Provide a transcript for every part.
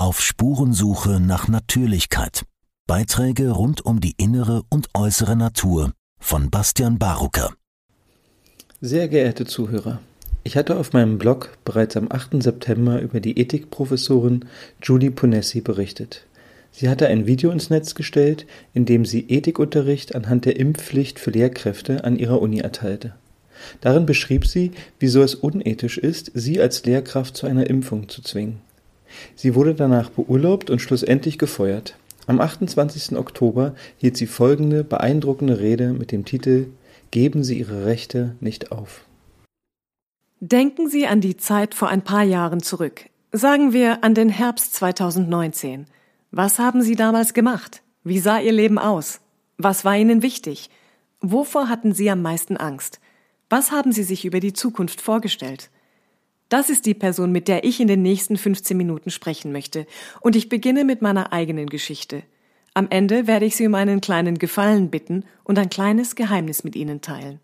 Auf Spurensuche nach Natürlichkeit. Beiträge rund um die innere und äußere Natur von Bastian Barucker. Sehr geehrte Zuhörer, ich hatte auf meinem Blog bereits am 8. September über die Ethikprofessorin Julie Ponessi berichtet. Sie hatte ein Video ins Netz gestellt, in dem sie Ethikunterricht anhand der Impfpflicht für Lehrkräfte an ihrer Uni erteilte. Darin beschrieb sie, wieso es unethisch ist, sie als Lehrkraft zu einer Impfung zu zwingen. Sie wurde danach beurlaubt und schlussendlich gefeuert. Am 28. Oktober hielt sie folgende beeindruckende Rede mit dem Titel Geben Sie Ihre Rechte nicht auf. Denken Sie an die Zeit vor ein paar Jahren zurück. Sagen wir an den Herbst 2019. Was haben Sie damals gemacht? Wie sah Ihr Leben aus? Was war Ihnen wichtig? Wovor hatten Sie am meisten Angst? Was haben Sie sich über die Zukunft vorgestellt? Das ist die Person, mit der ich in den nächsten 15 Minuten sprechen möchte. Und ich beginne mit meiner eigenen Geschichte. Am Ende werde ich Sie um einen kleinen Gefallen bitten und ein kleines Geheimnis mit Ihnen teilen.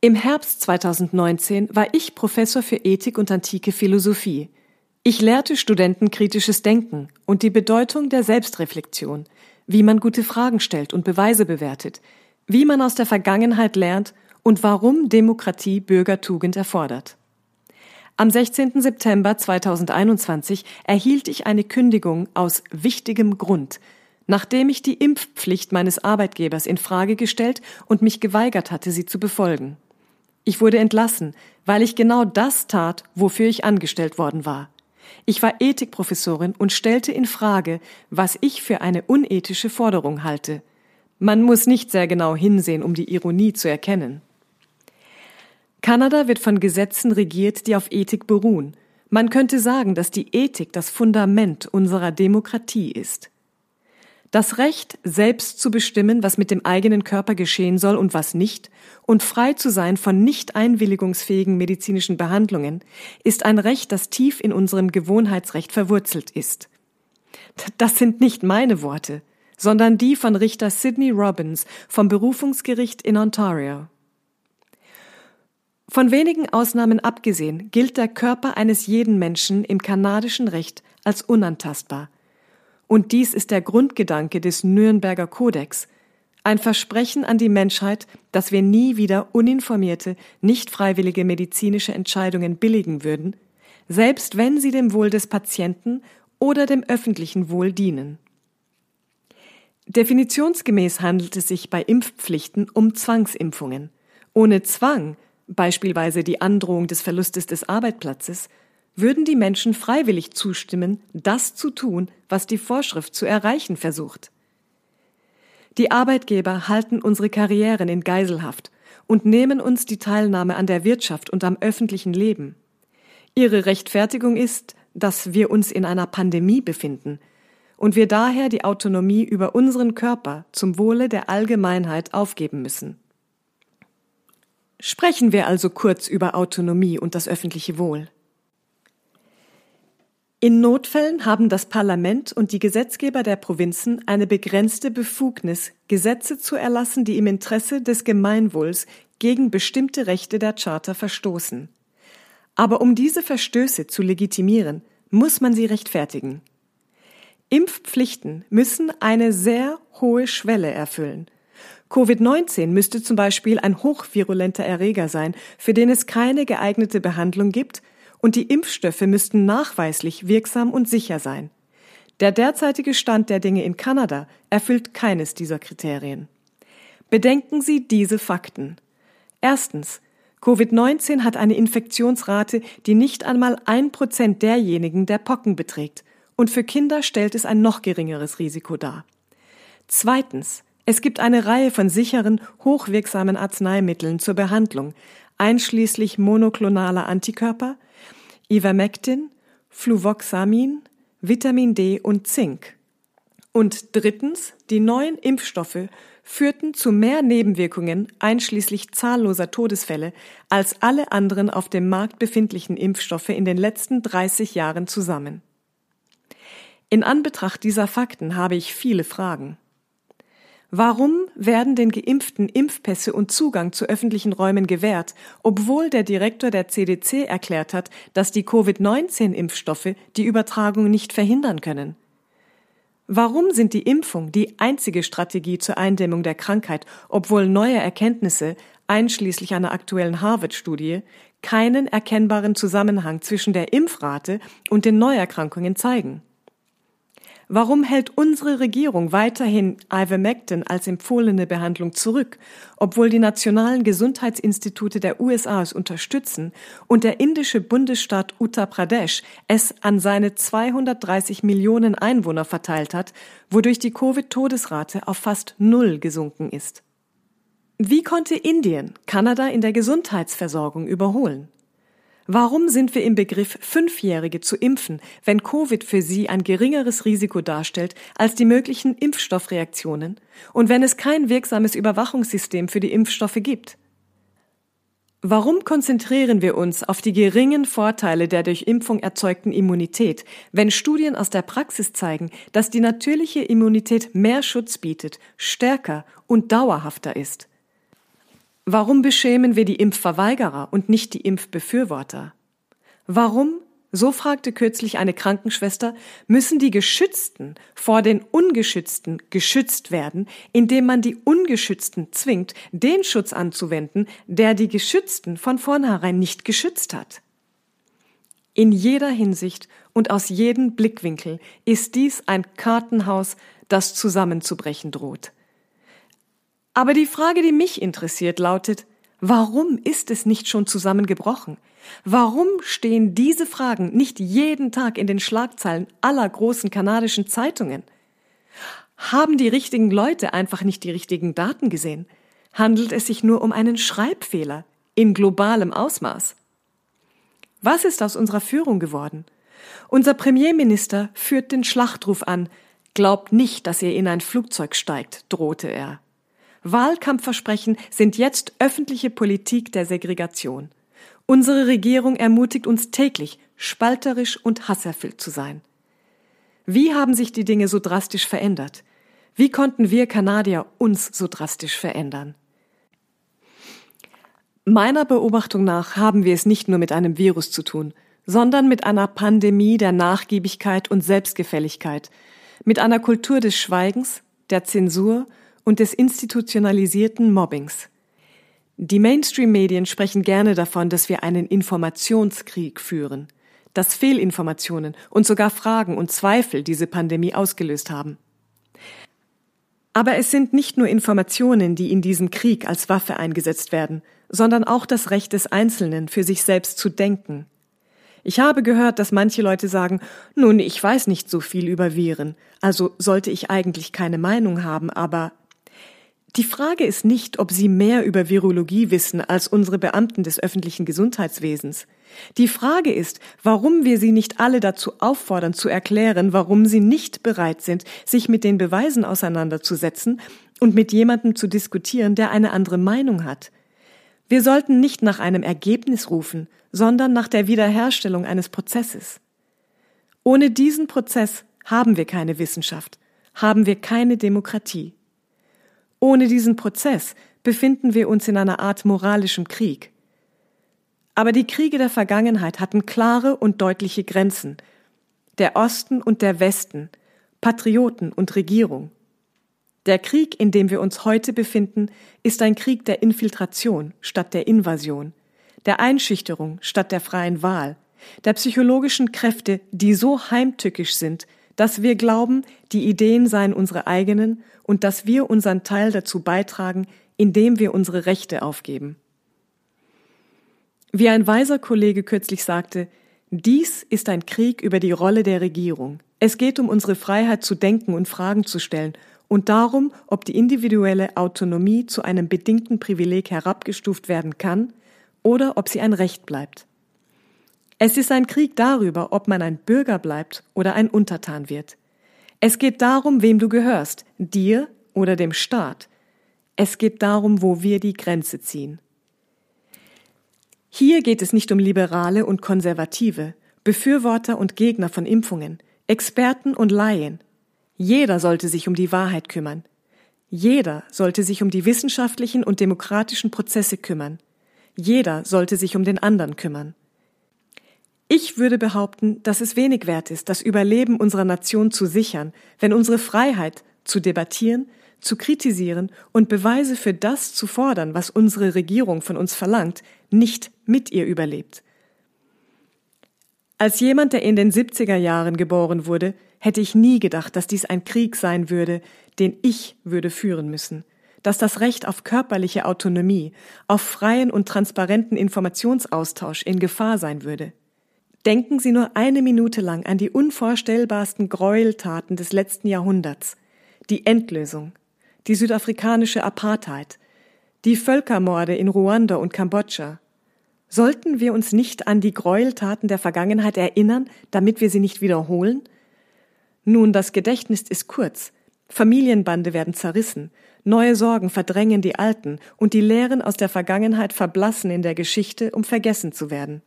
Im Herbst 2019 war ich Professor für Ethik und antike Philosophie. Ich lehrte Studenten kritisches Denken und die Bedeutung der Selbstreflexion, wie man gute Fragen stellt und Beweise bewertet, wie man aus der Vergangenheit lernt und warum Demokratie Bürgertugend erfordert. Am 16. September 2021 erhielt ich eine Kündigung aus wichtigem Grund, nachdem ich die Impfpflicht meines Arbeitgebers in Frage gestellt und mich geweigert hatte, sie zu befolgen. Ich wurde entlassen, weil ich genau das tat, wofür ich angestellt worden war. Ich war Ethikprofessorin und stellte in Frage, was ich für eine unethische Forderung halte. Man muss nicht sehr genau hinsehen, um die Ironie zu erkennen. Kanada wird von Gesetzen regiert, die auf Ethik beruhen. Man könnte sagen, dass die Ethik das Fundament unserer Demokratie ist. Das Recht, selbst zu bestimmen, was mit dem eigenen Körper geschehen soll und was nicht, und frei zu sein von nicht einwilligungsfähigen medizinischen Behandlungen, ist ein Recht, das tief in unserem Gewohnheitsrecht verwurzelt ist. Das sind nicht meine Worte sondern die von Richter Sidney Robbins vom Berufungsgericht in Ontario. Von wenigen Ausnahmen abgesehen gilt der Körper eines jeden Menschen im kanadischen Recht als unantastbar. Und dies ist der Grundgedanke des Nürnberger Kodex, ein Versprechen an die Menschheit, dass wir nie wieder uninformierte, nicht freiwillige medizinische Entscheidungen billigen würden, selbst wenn sie dem Wohl des Patienten oder dem öffentlichen Wohl dienen. Definitionsgemäß handelt es sich bei Impfpflichten um Zwangsimpfungen. Ohne Zwang, beispielsweise die Androhung des Verlustes des Arbeitsplatzes, würden die Menschen freiwillig zustimmen, das zu tun, was die Vorschrift zu erreichen versucht. Die Arbeitgeber halten unsere Karrieren in Geiselhaft und nehmen uns die Teilnahme an der Wirtschaft und am öffentlichen Leben. Ihre Rechtfertigung ist, dass wir uns in einer Pandemie befinden, und wir daher die Autonomie über unseren Körper zum Wohle der Allgemeinheit aufgeben müssen. Sprechen wir also kurz über Autonomie und das öffentliche Wohl. In Notfällen haben das Parlament und die Gesetzgeber der Provinzen eine begrenzte Befugnis, Gesetze zu erlassen, die im Interesse des Gemeinwohls gegen bestimmte Rechte der Charta verstoßen. Aber um diese Verstöße zu legitimieren, muss man sie rechtfertigen. Impfpflichten müssen eine sehr hohe Schwelle erfüllen. Covid-19 müsste zum Beispiel ein hochvirulenter Erreger sein, für den es keine geeignete Behandlung gibt, und die Impfstoffe müssten nachweislich wirksam und sicher sein. Der derzeitige Stand der Dinge in Kanada erfüllt keines dieser Kriterien. Bedenken Sie diese Fakten. Erstens. Covid-19 hat eine Infektionsrate, die nicht einmal ein Prozent derjenigen der Pocken beträgt und für Kinder stellt es ein noch geringeres Risiko dar. Zweitens. Es gibt eine Reihe von sicheren, hochwirksamen Arzneimitteln zur Behandlung, einschließlich monoklonaler Antikörper, Ivermectin, Fluvoxamin, Vitamin D und Zink. Und drittens, die neuen Impfstoffe führten zu mehr Nebenwirkungen, einschließlich zahlloser Todesfälle, als alle anderen auf dem Markt befindlichen Impfstoffe in den letzten 30 Jahren zusammen. In Anbetracht dieser Fakten habe ich viele Fragen. Warum werden den Geimpften Impfpässe und Zugang zu öffentlichen Räumen gewährt, obwohl der Direktor der CDC erklärt hat, dass die Covid-19-Impfstoffe die Übertragung nicht verhindern können? Warum sind die Impfung die einzige Strategie zur Eindämmung der Krankheit, obwohl neue Erkenntnisse, einschließlich einer aktuellen Harvard-Studie, keinen erkennbaren Zusammenhang zwischen der Impfrate und den Neuerkrankungen zeigen? Warum hält unsere Regierung weiterhin Ivermectin als empfohlene Behandlung zurück, obwohl die nationalen Gesundheitsinstitute der USA es unterstützen und der indische Bundesstaat Uttar Pradesh es an seine 230 Millionen Einwohner verteilt hat, wodurch die Covid-Todesrate auf fast null gesunken ist? Wie konnte Indien Kanada in der Gesundheitsversorgung überholen? Warum sind wir im Begriff, Fünfjährige zu impfen, wenn Covid für sie ein geringeres Risiko darstellt als die möglichen Impfstoffreaktionen und wenn es kein wirksames Überwachungssystem für die Impfstoffe gibt? Warum konzentrieren wir uns auf die geringen Vorteile der durch Impfung erzeugten Immunität, wenn Studien aus der Praxis zeigen, dass die natürliche Immunität mehr Schutz bietet, stärker und dauerhafter ist? Warum beschämen wir die Impfverweigerer und nicht die Impfbefürworter? Warum, so fragte kürzlich eine Krankenschwester, müssen die Geschützten vor den Ungeschützten geschützt werden, indem man die Ungeschützten zwingt, den Schutz anzuwenden, der die Geschützten von vornherein nicht geschützt hat? In jeder Hinsicht und aus jedem Blickwinkel ist dies ein Kartenhaus, das zusammenzubrechen droht. Aber die Frage, die mich interessiert, lautet, warum ist es nicht schon zusammengebrochen? Warum stehen diese Fragen nicht jeden Tag in den Schlagzeilen aller großen kanadischen Zeitungen? Haben die richtigen Leute einfach nicht die richtigen Daten gesehen? Handelt es sich nur um einen Schreibfehler in globalem Ausmaß? Was ist aus unserer Führung geworden? Unser Premierminister führt den Schlachtruf an, Glaubt nicht, dass ihr in ein Flugzeug steigt, drohte er. Wahlkampfversprechen sind jetzt öffentliche Politik der Segregation. Unsere Regierung ermutigt uns täglich, spalterisch und hasserfüllt zu sein. Wie haben sich die Dinge so drastisch verändert? Wie konnten wir Kanadier uns so drastisch verändern? Meiner Beobachtung nach haben wir es nicht nur mit einem Virus zu tun, sondern mit einer Pandemie der Nachgiebigkeit und Selbstgefälligkeit, mit einer Kultur des Schweigens, der Zensur und des institutionalisierten Mobbings. Die Mainstream-Medien sprechen gerne davon, dass wir einen Informationskrieg führen, dass Fehlinformationen und sogar Fragen und Zweifel diese Pandemie ausgelöst haben. Aber es sind nicht nur Informationen, die in diesem Krieg als Waffe eingesetzt werden, sondern auch das Recht des Einzelnen, für sich selbst zu denken. Ich habe gehört, dass manche Leute sagen, nun, ich weiß nicht so viel über Viren, also sollte ich eigentlich keine Meinung haben, aber die Frage ist nicht, ob Sie mehr über Virologie wissen als unsere Beamten des öffentlichen Gesundheitswesens. Die Frage ist, warum wir Sie nicht alle dazu auffordern zu erklären, warum Sie nicht bereit sind, sich mit den Beweisen auseinanderzusetzen und mit jemandem zu diskutieren, der eine andere Meinung hat. Wir sollten nicht nach einem Ergebnis rufen, sondern nach der Wiederherstellung eines Prozesses. Ohne diesen Prozess haben wir keine Wissenschaft, haben wir keine Demokratie. Ohne diesen Prozess befinden wir uns in einer Art moralischem Krieg. Aber die Kriege der Vergangenheit hatten klare und deutliche Grenzen. Der Osten und der Westen, Patrioten und Regierung. Der Krieg, in dem wir uns heute befinden, ist ein Krieg der Infiltration statt der Invasion, der Einschüchterung statt der freien Wahl, der psychologischen Kräfte, die so heimtückisch sind, dass wir glauben, die Ideen seien unsere eigenen und dass wir unseren Teil dazu beitragen, indem wir unsere Rechte aufgeben. Wie ein weiser Kollege kürzlich sagte, dies ist ein Krieg über die Rolle der Regierung. Es geht um unsere Freiheit zu denken und Fragen zu stellen und darum, ob die individuelle Autonomie zu einem bedingten Privileg herabgestuft werden kann oder ob sie ein Recht bleibt. Es ist ein Krieg darüber, ob man ein Bürger bleibt oder ein Untertan wird. Es geht darum, wem du gehörst, dir oder dem Staat. Es geht darum, wo wir die Grenze ziehen. Hier geht es nicht um Liberale und Konservative, Befürworter und Gegner von Impfungen, Experten und Laien. Jeder sollte sich um die Wahrheit kümmern. Jeder sollte sich um die wissenschaftlichen und demokratischen Prozesse kümmern. Jeder sollte sich um den anderen kümmern. Ich würde behaupten, dass es wenig wert ist, das Überleben unserer Nation zu sichern, wenn unsere Freiheit zu debattieren, zu kritisieren und Beweise für das zu fordern, was unsere Regierung von uns verlangt, nicht mit ihr überlebt. Als jemand, der in den 70er Jahren geboren wurde, hätte ich nie gedacht, dass dies ein Krieg sein würde, den ich würde führen müssen, dass das Recht auf körperliche Autonomie, auf freien und transparenten Informationsaustausch in Gefahr sein würde. Denken Sie nur eine Minute lang an die unvorstellbarsten Gräueltaten des letzten Jahrhunderts, die Endlösung, die südafrikanische Apartheid, die Völkermorde in Ruanda und Kambodscha. Sollten wir uns nicht an die Gräueltaten der Vergangenheit erinnern, damit wir sie nicht wiederholen? Nun, das Gedächtnis ist kurz, Familienbande werden zerrissen, neue Sorgen verdrängen die alten und die Lehren aus der Vergangenheit verblassen in der Geschichte, um vergessen zu werden.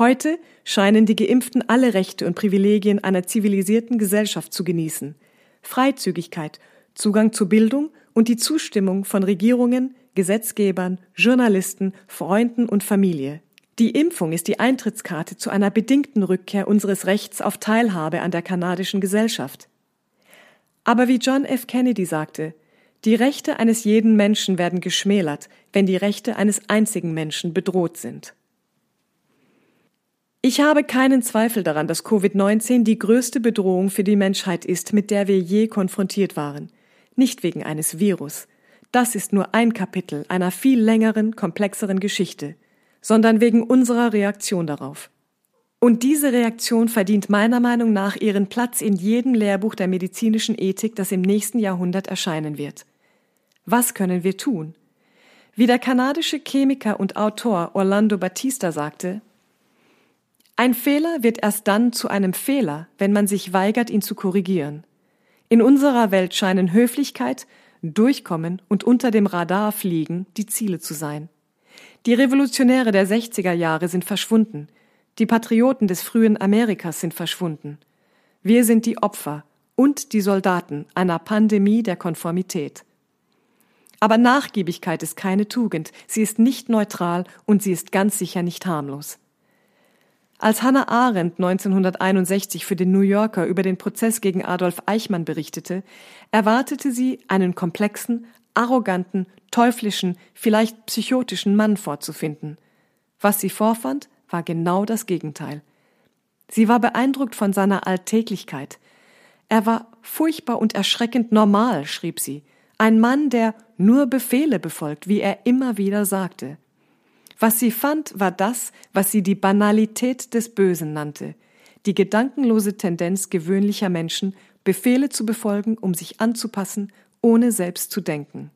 Heute scheinen die Geimpften alle Rechte und Privilegien einer zivilisierten Gesellschaft zu genießen. Freizügigkeit, Zugang zu Bildung und die Zustimmung von Regierungen, Gesetzgebern, Journalisten, Freunden und Familie. Die Impfung ist die Eintrittskarte zu einer bedingten Rückkehr unseres Rechts auf Teilhabe an der kanadischen Gesellschaft. Aber wie John F. Kennedy sagte, die Rechte eines jeden Menschen werden geschmälert, wenn die Rechte eines einzigen Menschen bedroht sind. Ich habe keinen Zweifel daran, dass Covid-19 die größte Bedrohung für die Menschheit ist, mit der wir je konfrontiert waren. Nicht wegen eines Virus. Das ist nur ein Kapitel einer viel längeren, komplexeren Geschichte, sondern wegen unserer Reaktion darauf. Und diese Reaktion verdient meiner Meinung nach ihren Platz in jedem Lehrbuch der medizinischen Ethik, das im nächsten Jahrhundert erscheinen wird. Was können wir tun? Wie der kanadische Chemiker und Autor Orlando Batista sagte, ein Fehler wird erst dann zu einem Fehler, wenn man sich weigert, ihn zu korrigieren. In unserer Welt scheinen Höflichkeit, Durchkommen und unter dem Radar fliegen die Ziele zu sein. Die Revolutionäre der 60er Jahre sind verschwunden, die Patrioten des frühen Amerikas sind verschwunden. Wir sind die Opfer und die Soldaten einer Pandemie der Konformität. Aber Nachgiebigkeit ist keine Tugend, sie ist nicht neutral und sie ist ganz sicher nicht harmlos. Als Hannah Arendt 1961 für den New Yorker über den Prozess gegen Adolf Eichmann berichtete, erwartete sie einen komplexen, arroganten, teuflischen, vielleicht psychotischen Mann vorzufinden. Was sie vorfand, war genau das Gegenteil. Sie war beeindruckt von seiner Alltäglichkeit. Er war furchtbar und erschreckend normal, schrieb sie, ein Mann, der nur Befehle befolgt, wie er immer wieder sagte. Was sie fand, war das, was sie die Banalität des Bösen nannte, die gedankenlose Tendenz gewöhnlicher Menschen, Befehle zu befolgen, um sich anzupassen, ohne selbst zu denken.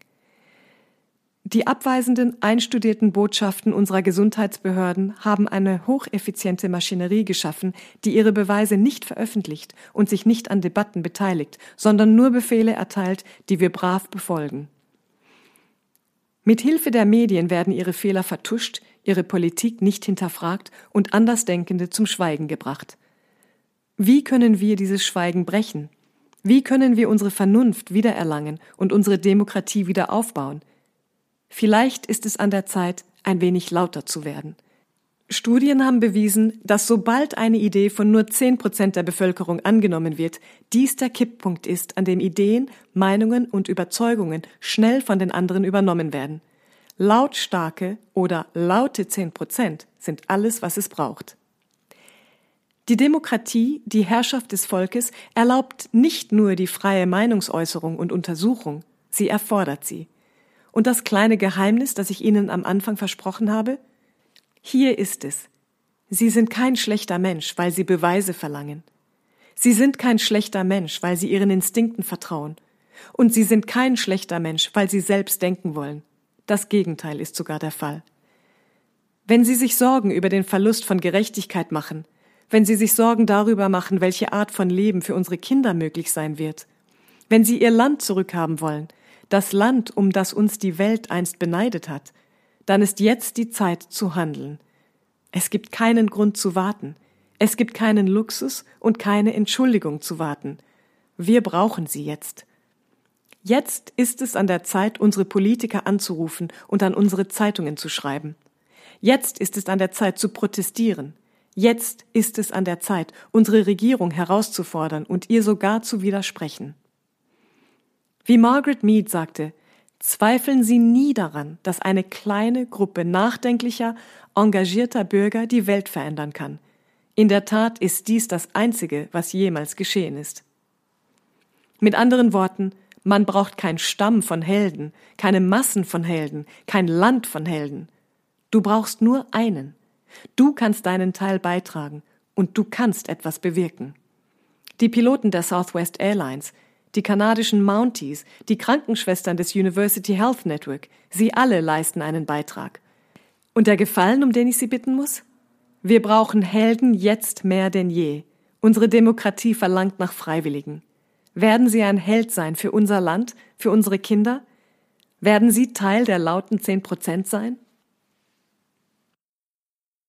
Die abweisenden, einstudierten Botschaften unserer Gesundheitsbehörden haben eine hocheffiziente Maschinerie geschaffen, die ihre Beweise nicht veröffentlicht und sich nicht an Debatten beteiligt, sondern nur Befehle erteilt, die wir brav befolgen. Mit Hilfe der Medien werden ihre Fehler vertuscht, ihre Politik nicht hinterfragt und Andersdenkende zum Schweigen gebracht. Wie können wir dieses Schweigen brechen? Wie können wir unsere Vernunft wiedererlangen und unsere Demokratie wieder aufbauen? Vielleicht ist es an der Zeit, ein wenig lauter zu werden. Studien haben bewiesen, dass sobald eine Idee von nur zehn Prozent der Bevölkerung angenommen wird, dies der Kipppunkt ist, an dem Ideen, Meinungen und Überzeugungen schnell von den anderen übernommen werden. Lautstarke oder laute zehn Prozent sind alles, was es braucht. Die Demokratie, die Herrschaft des Volkes, erlaubt nicht nur die freie Meinungsäußerung und Untersuchung, sie erfordert sie. Und das kleine Geheimnis, das ich Ihnen am Anfang versprochen habe? Hier ist es. Sie sind kein schlechter Mensch, weil Sie Beweise verlangen. Sie sind kein schlechter Mensch, weil Sie Ihren Instinkten vertrauen. Und Sie sind kein schlechter Mensch, weil Sie selbst denken wollen. Das Gegenteil ist sogar der Fall. Wenn Sie sich Sorgen über den Verlust von Gerechtigkeit machen, wenn Sie sich Sorgen darüber machen, welche Art von Leben für unsere Kinder möglich sein wird, wenn Sie Ihr Land zurückhaben wollen, das Land, um das uns die Welt einst beneidet hat, dann ist jetzt die Zeit zu handeln. Es gibt keinen Grund zu warten. Es gibt keinen Luxus und keine Entschuldigung zu warten. Wir brauchen sie jetzt. Jetzt ist es an der Zeit, unsere Politiker anzurufen und an unsere Zeitungen zu schreiben. Jetzt ist es an der Zeit zu protestieren. Jetzt ist es an der Zeit, unsere Regierung herauszufordern und ihr sogar zu widersprechen. Wie Margaret Mead sagte, zweifeln Sie nie daran, dass eine kleine Gruppe nachdenklicher, engagierter Bürger die Welt verändern kann. In der Tat ist dies das Einzige, was jemals geschehen ist. Mit anderen Worten, man braucht kein Stamm von Helden, keine Massen von Helden, kein Land von Helden. Du brauchst nur einen. Du kannst deinen Teil beitragen und du kannst etwas bewirken. Die Piloten der Southwest Airlines, die kanadischen Mounties, die Krankenschwestern des University Health Network, sie alle leisten einen Beitrag. Und der Gefallen, um den ich Sie bitten muss? Wir brauchen Helden jetzt mehr denn je. Unsere Demokratie verlangt nach Freiwilligen. Werden Sie ein Held sein für unser Land, für unsere Kinder? Werden Sie Teil der lauten zehn Prozent sein?